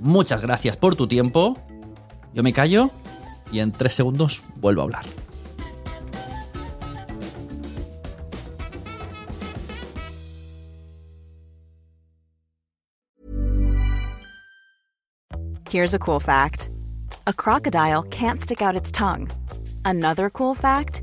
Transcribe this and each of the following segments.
Muchas gracias por tu tiempo. Yo me callo y en tres segundos vuelvo a hablar. Here's a cool fact a crocodile can't stick out its tongue. Another cool fact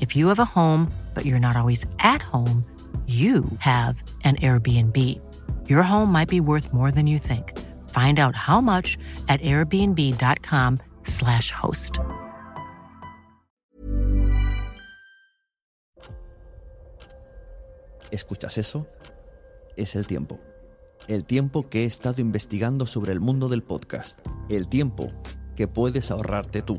If you have a home, but you're not always at home, you have an Airbnb. Your home might be worth more than you think. Find out how much at airbnb.com/slash host. ¿Escuchas eso? Es el tiempo. El tiempo que he estado investigando sobre el mundo del podcast. El tiempo que puedes ahorrarte tú.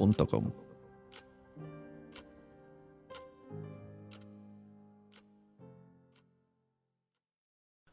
音とかも。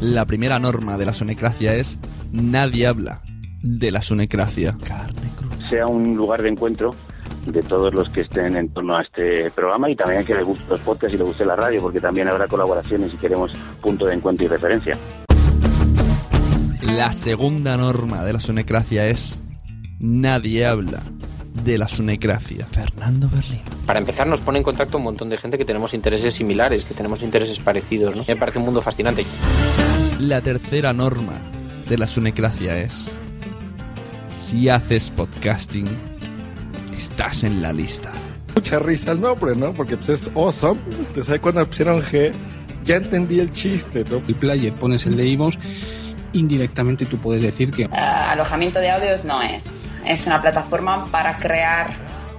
La primera norma de la sonecracia es nadie habla de la sonecracia. sea un lugar de encuentro de todos los que estén en torno a este programa y también que les guste los podcasts y les guste la radio, porque también habrá colaboraciones y queremos punto de encuentro y referencia. La segunda norma de la sonecracia es nadie habla de la sonecracia. Fernando Berlín. Para empezar, nos pone en contacto un montón de gente que tenemos intereses similares, que tenemos intereses parecidos. ¿no? Me parece un mundo fascinante. La tercera norma de la sonecracia es si haces podcasting, estás en la lista. Mucha risa el nombre, ¿no? Porque pues, es awesome. Entonces ahí cuando pusieron G, ya entendí el chiste, ¿no? El player pones el de iVoox, indirectamente tú puedes decir que Ah, alojamiento de audios no es. Es una plataforma para crear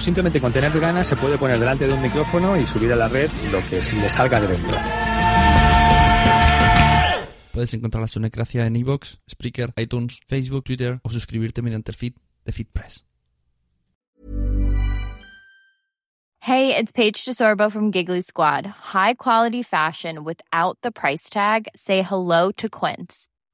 simplemente con tener ganas se puede poner delante de un micrófono y subir a la red lo que se le salga de dentro. Puedes encontrar la Sunecracia en iVoox, Spreaker, iTunes, Facebook, Twitter o suscribirte mediante el feed de FeedPress. Hey, it's Paige DeSorbo from Giggly Squad. High quality fashion without the price tag. Say hello to Quince.